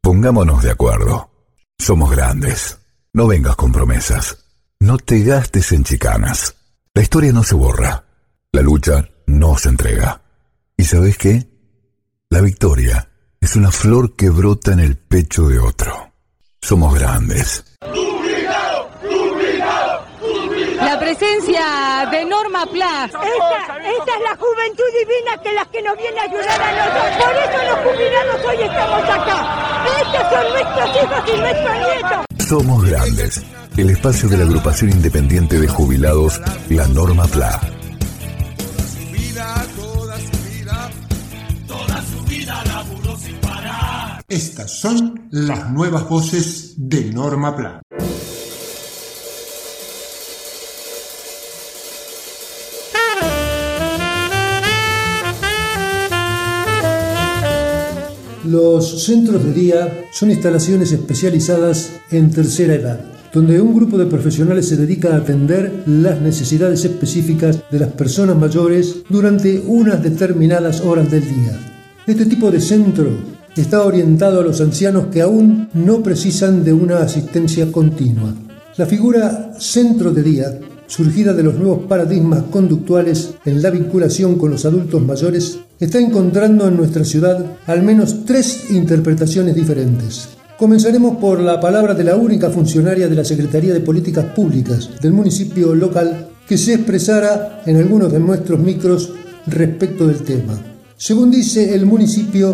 pongámonos de acuerdo. Somos grandes. No vengas con promesas. No te gastes en chicanas. La historia no se borra. La lucha no se entrega. ¿Y sabes qué? La victoria es una flor que brota en el pecho de otro. Somos grandes. La presencia de Norma Pla. Esta, esta es la juventud divina que las que nos viene a ayudar a nosotros. Por eso los jubilados hoy estamos acá. Estos Somos grandes. El espacio de la agrupación independiente de jubilados, la Norma Pla. Estas son las nuevas voces de Norma Plan. Los centros de día son instalaciones especializadas en tercera edad, donde un grupo de profesionales se dedica a atender las necesidades específicas de las personas mayores durante unas determinadas horas del día. Este tipo de centro está orientado a los ancianos que aún no precisan de una asistencia continua. La figura centro de día, surgida de los nuevos paradigmas conductuales en la vinculación con los adultos mayores, está encontrando en nuestra ciudad al menos tres interpretaciones diferentes. Comenzaremos por la palabra de la única funcionaria de la Secretaría de Políticas Públicas del municipio local que se expresara en algunos de nuestros micros respecto del tema. Según dice el municipio,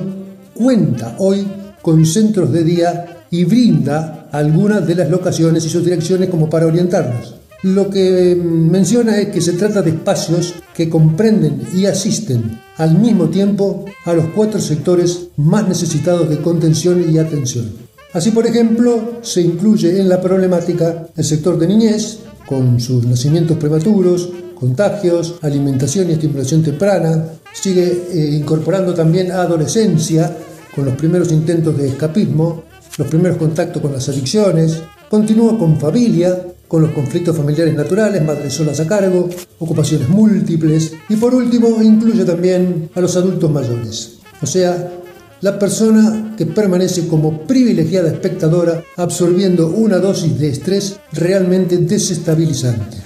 cuenta hoy con centros de día y brinda algunas de las locaciones y sus direcciones como para orientarnos. Lo que menciona es que se trata de espacios que comprenden y asisten al mismo tiempo a los cuatro sectores más necesitados de contención y atención. Así, por ejemplo, se incluye en la problemática el sector de niñez, con sus nacimientos prematuros, contagios, alimentación y estimulación temprana. Sigue eh, incorporando también adolescencia, con los primeros intentos de escapismo, los primeros contactos con las adicciones. Continúa con familia, con los conflictos familiares naturales, madres solas a cargo, ocupaciones múltiples y por último incluye también a los adultos mayores, o sea, la persona que permanece como privilegiada espectadora absorbiendo una dosis de estrés realmente desestabilizante.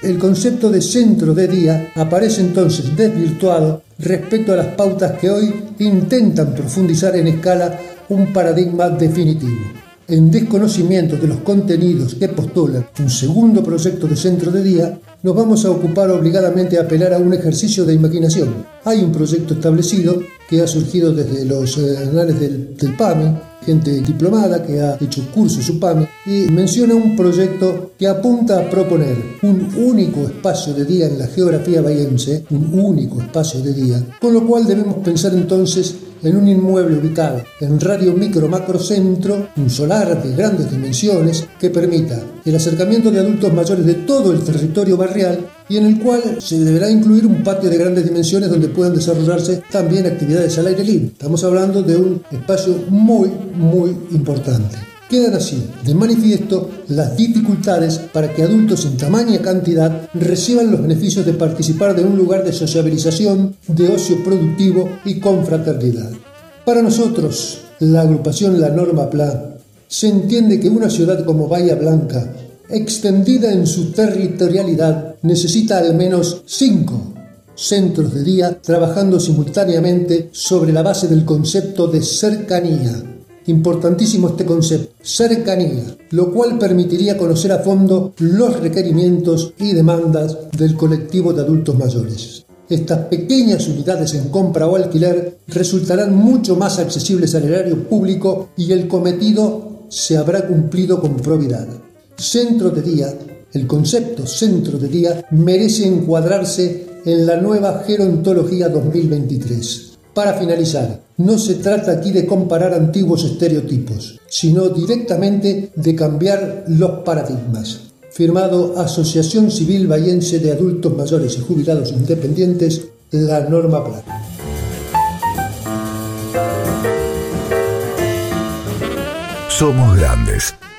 El concepto de centro de día aparece entonces desvirtuado respecto a las pautas que hoy intentan profundizar en escala un paradigma definitivo en desconocimiento de los contenidos que postulan un segundo proyecto de centro de día, nos vamos a ocupar obligadamente a apelar a un ejercicio de imaginación. Hay un proyecto establecido que ha surgido desde los eh, anales del, del PAMI, gente diplomada que ha hecho curso su PAMI, y menciona un proyecto que apunta a proponer un único espacio de día en la geografía bahiense, un único espacio de día, con lo cual debemos pensar entonces en un inmueble ubicado en radio micro macro centro, un solar de grandes dimensiones que permita el acercamiento de adultos mayores de todo el territorio barrial y en el cual se deberá incluir un patio de grandes dimensiones donde puedan desarrollarse también actividades al aire libre. Estamos hablando de un espacio muy, muy importante. Quedan así de manifiesto las dificultades para que adultos en tamaña cantidad reciban los beneficios de participar de un lugar de sociabilización, de ocio productivo y con fraternidad. Para nosotros, la agrupación La Norma Pla, se entiende que una ciudad como Bahía Blanca, extendida en su territorialidad, necesita al menos cinco centros de día trabajando simultáneamente sobre la base del concepto de cercanía Importantísimo este concepto, cercanía, lo cual permitiría conocer a fondo los requerimientos y demandas del colectivo de adultos mayores. Estas pequeñas unidades en compra o alquiler resultarán mucho más accesibles al erario público y el cometido se habrá cumplido con probidad. Centro de día, el concepto centro de día merece encuadrarse en la nueva gerontología 2023. Para finalizar, No se trata aquí de comparar antiguos estereotipos, sino directamente de cambiar los paradigmas. Firmado Asociación Civil Bahiense de Adultos Mayores y Jubilados Independientes, la norma plana. Somos Grandes,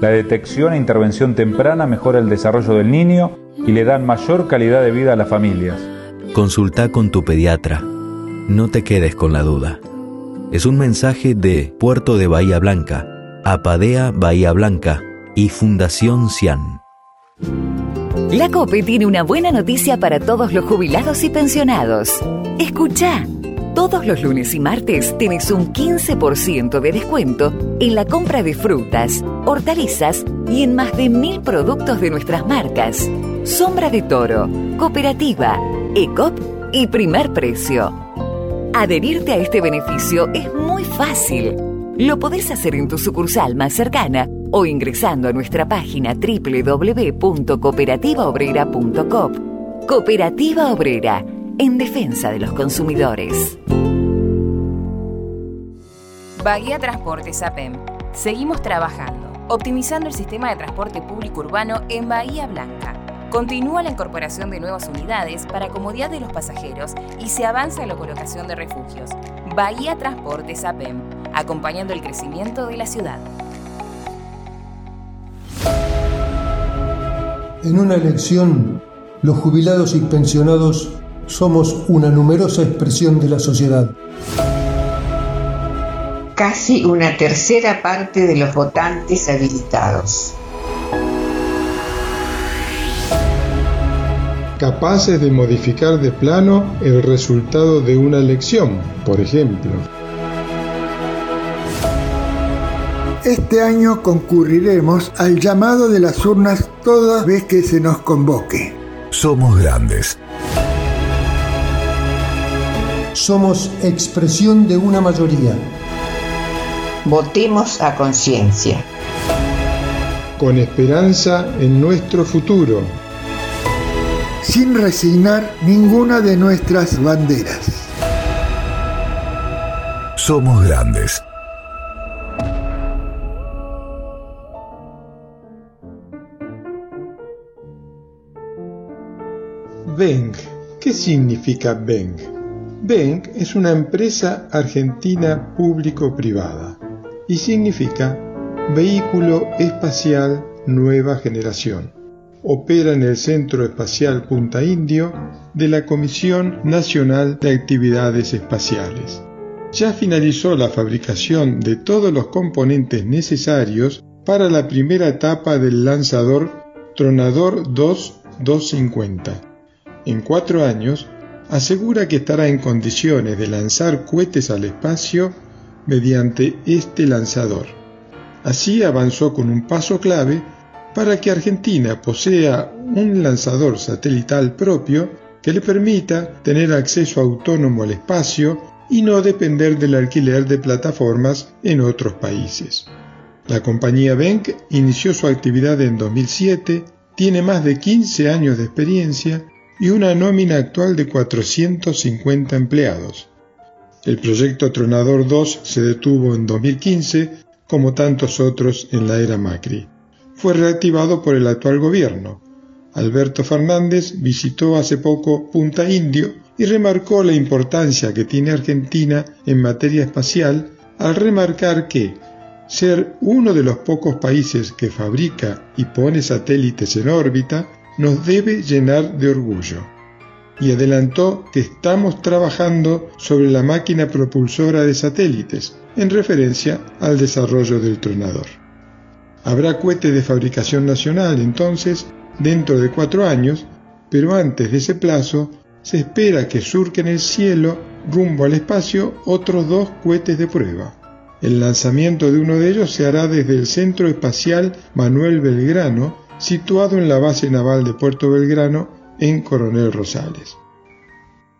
La detección e intervención temprana mejora el desarrollo del niño y le dan mayor calidad de vida a las familias. Consulta con tu pediatra. No te quedes con la duda. Es un mensaje de Puerto de Bahía Blanca, Apadea Bahía Blanca y Fundación Cian. La COPE tiene una buena noticia para todos los jubilados y pensionados. Escucha. Todos los lunes y martes tenés un 15% de descuento en la compra de frutas, hortalizas y en más de mil productos de nuestras marcas. Sombra de Toro, Cooperativa, ECOP y Primer Precio. Adherirte a este beneficio es muy fácil. Lo podés hacer en tu sucursal más cercana o ingresando a nuestra página www.cooperativaobrera.com. Cooperativa Obrera en defensa de los consumidores. Bahía Transportes APEM. Seguimos trabajando, optimizando el sistema de transporte público urbano en Bahía Blanca. Continúa la incorporación de nuevas unidades para comodidad de los pasajeros y se avanza en la colocación de refugios. Bahía Transportes APEM, acompañando el crecimiento de la ciudad. En una elección, los jubilados y pensionados somos una numerosa expresión de la sociedad. Casi una tercera parte de los votantes habilitados. Capaces de modificar de plano el resultado de una elección, por ejemplo. Este año concurriremos al llamado de las urnas toda vez que se nos convoque. Somos grandes somos expresión de una mayoría. Votemos a conciencia. Con esperanza en nuestro futuro. Sin resignar ninguna de nuestras banderas. Somos grandes. Beng. ¿Qué significa Beng? BENC es una empresa argentina público-privada y significa Vehículo Espacial Nueva Generación. Opera en el Centro Espacial Punta Indio de la Comisión Nacional de Actividades Espaciales. Ya finalizó la fabricación de todos los componentes necesarios para la primera etapa del lanzador Tronador 2 250. En cuatro años asegura que estará en condiciones de lanzar cohetes al espacio mediante este lanzador. Así avanzó con un paso clave para que Argentina posea un lanzador satelital propio que le permita tener acceso autónomo al espacio y no depender del alquiler de plataformas en otros países. La compañía Benck inició su actividad en 2007, tiene más de 15 años de experiencia y una nómina actual de 450 empleados. El proyecto Tronador 2 se detuvo en 2015, como tantos otros en la era Macri. Fue reactivado por el actual gobierno. Alberto Fernández visitó hace poco Punta Indio y remarcó la importancia que tiene Argentina en materia espacial al remarcar que ser uno de los pocos países que fabrica y pone satélites en órbita nos debe llenar de orgullo. Y adelantó que estamos trabajando sobre la máquina propulsora de satélites, en referencia al desarrollo del tronador. Habrá cohete de fabricación nacional entonces dentro de cuatro años, pero antes de ese plazo se espera que surquen el cielo rumbo al espacio otros dos cohetes de prueba. El lanzamiento de uno de ellos se hará desde el Centro Espacial Manuel Belgrano, situado en la base naval de Puerto Belgrano, en Coronel Rosales.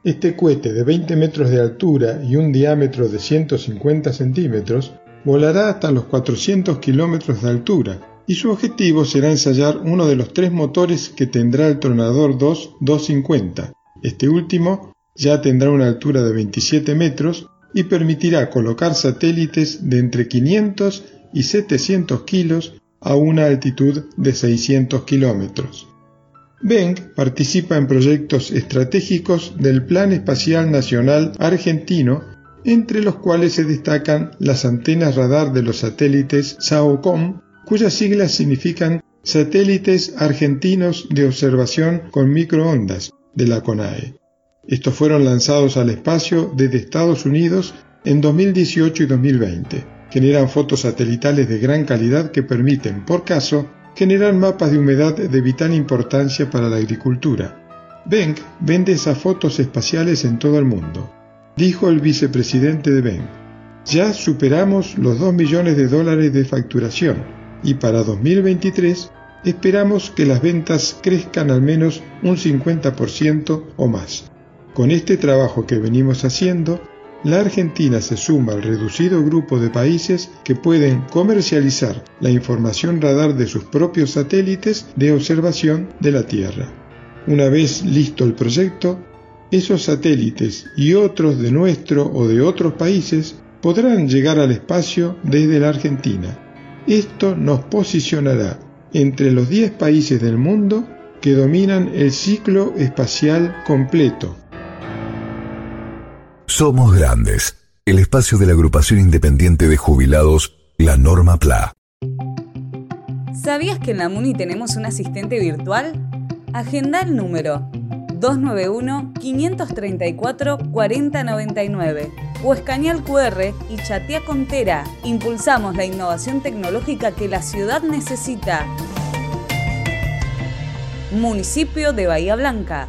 Este cohete de 20 metros de altura y un diámetro de 150 centímetros volará hasta los 400 kilómetros de altura y su objetivo será ensayar uno de los tres motores que tendrá el Tronador 2 250. Este último ya tendrá una altura de 27 metros y permitirá colocar satélites de entre 500 y 700 kilos a una altitud de 600 kilómetros. Benck participa en proyectos estratégicos del Plan Espacial Nacional Argentino, entre los cuales se destacan las antenas radar de los satélites SAOCOM, cuyas siglas significan Satélites Argentinos de Observación con Microondas de la CONAE. Estos fueron lanzados al espacio desde Estados Unidos en 2018 y 2020. Generan fotos satelitales de gran calidad que permiten, por caso, generar mapas de humedad de vital importancia para la agricultura. Benck vende esas fotos espaciales en todo el mundo. Dijo el vicepresidente de Benck, ya superamos los 2 millones de dólares de facturación y para 2023 esperamos que las ventas crezcan al menos un 50% o más. Con este trabajo que venimos haciendo, la Argentina se suma al reducido grupo de países que pueden comercializar la información radar de sus propios satélites de observación de la Tierra. Una vez listo el proyecto, esos satélites y otros de nuestro o de otros países podrán llegar al espacio desde la Argentina. Esto nos posicionará entre los 10 países del mundo que dominan el ciclo espacial completo somos Grandes, el espacio de la agrupación independiente de jubilados, la Norma PLA. ¿Sabías que en la MUNI tenemos un asistente virtual? Agenda el número 291-534-4099 o escanea el QR y chatea con Tera. Impulsamos la innovación tecnológica que la ciudad necesita. Municipio de Bahía Blanca.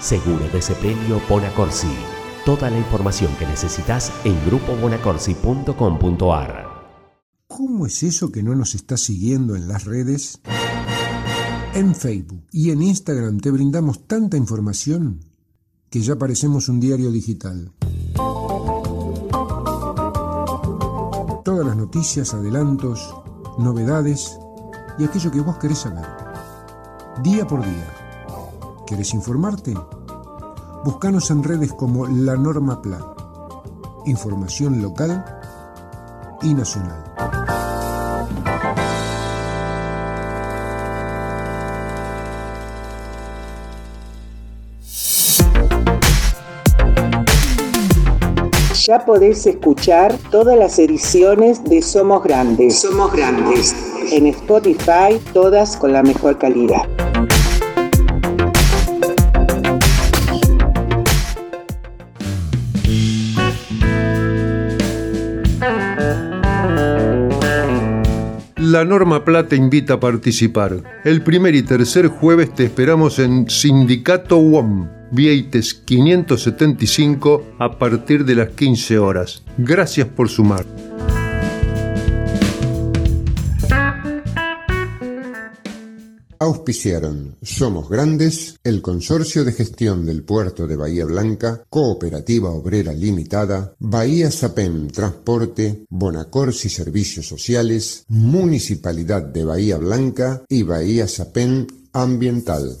Seguro de Sepelio Bonacorsi. Toda la información que necesitas en grupobonacorsi.com.ar. ¿Cómo es eso que no nos estás siguiendo en las redes? En Facebook y en Instagram te brindamos tanta información que ya parecemos un diario digital. Todas las noticias, adelantos, novedades y aquello que vos querés saber. Día por día ¿Quieres informarte? Búscanos en redes como La Norma Plan. Información local y nacional. Ya podés escuchar todas las ediciones de Somos Grandes. Somos Grandes. En Spotify, todas con la mejor calidad. La Norma Plata invita a participar. El primer y tercer jueves te esperamos en Sindicato WOM, Vieites 575, a partir de las 15 horas. Gracias por sumar. Auspiciaron Somos Grandes, el Consorcio de Gestión del Puerto de Bahía Blanca, Cooperativa Obrera Limitada, Bahía Sapen Transporte, Bonacorsi Servicios Sociales, Municipalidad de Bahía Blanca y Bahía Sapen Ambiental.